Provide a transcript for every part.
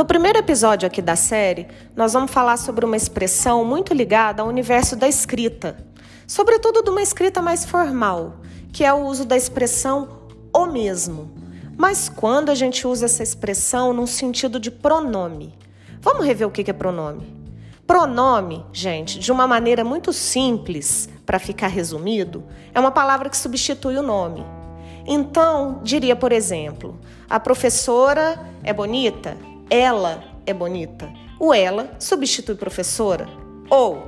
No primeiro episódio aqui da série, nós vamos falar sobre uma expressão muito ligada ao universo da escrita, sobretudo de uma escrita mais formal, que é o uso da expressão o mesmo. Mas quando a gente usa essa expressão num sentido de pronome? Vamos rever o que é pronome? Pronome, gente, de uma maneira muito simples, para ficar resumido, é uma palavra que substitui o nome. Então, diria, por exemplo, a professora é bonita? Ela é bonita. O ela substitui professora. Ou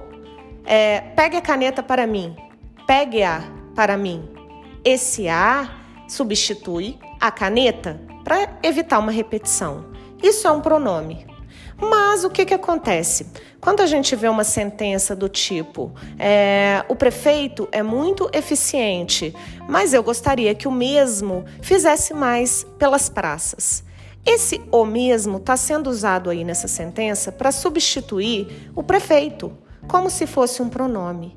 é, pegue a caneta para mim. Pegue-a para mim. Esse a substitui a caneta para evitar uma repetição. Isso é um pronome. Mas o que, que acontece? Quando a gente vê uma sentença do tipo: é, o prefeito é muito eficiente, mas eu gostaria que o mesmo fizesse mais pelas praças. Esse o mesmo está sendo usado aí nessa sentença para substituir o prefeito, como se fosse um pronome.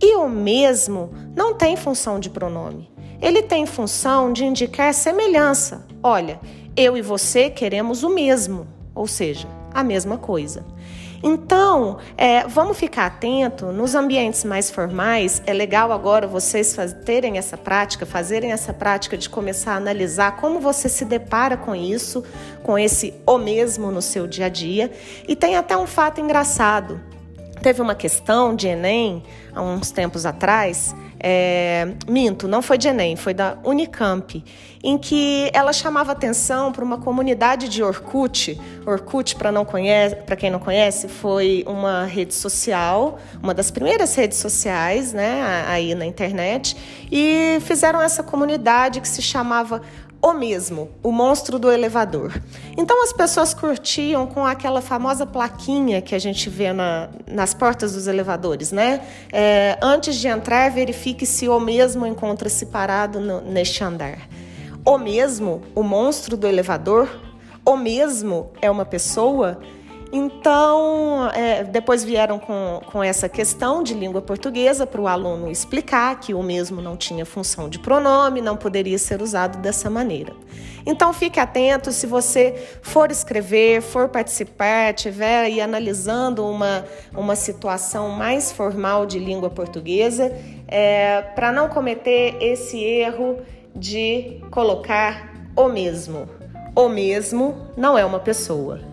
E o mesmo não tem função de pronome. Ele tem função de indicar semelhança. Olha, eu e você queremos o mesmo, ou seja, a mesma coisa. Então, é, vamos ficar atento nos ambientes mais formais. É legal agora vocês terem essa prática, fazerem essa prática de começar a analisar como você se depara com isso, com esse o mesmo no seu dia a dia. E tem até um fato engraçado. Teve uma questão de Enem há uns tempos atrás é, minto, não foi de Enem, foi da Unicamp, em que ela chamava atenção para uma comunidade de Orkut. Orkut, para quem não conhece, foi uma rede social, uma das primeiras redes sociais, né, aí na internet, e fizeram essa comunidade que se chamava o mesmo, o monstro do elevador. Então as pessoas curtiam com aquela famosa plaquinha que a gente vê na, nas portas dos elevadores, né? É, antes de entrar, verifique se o mesmo encontra-se parado no, neste andar. O mesmo, o monstro do elevador, o mesmo é uma pessoa. Então, é, depois vieram com, com essa questão de língua portuguesa para o aluno explicar que o mesmo não tinha função de pronome, não poderia ser usado dessa maneira. Então, fique atento se você for escrever, for participar, estiver aí analisando uma, uma situação mais formal de língua portuguesa, é, para não cometer esse erro de colocar o mesmo. O mesmo não é uma pessoa.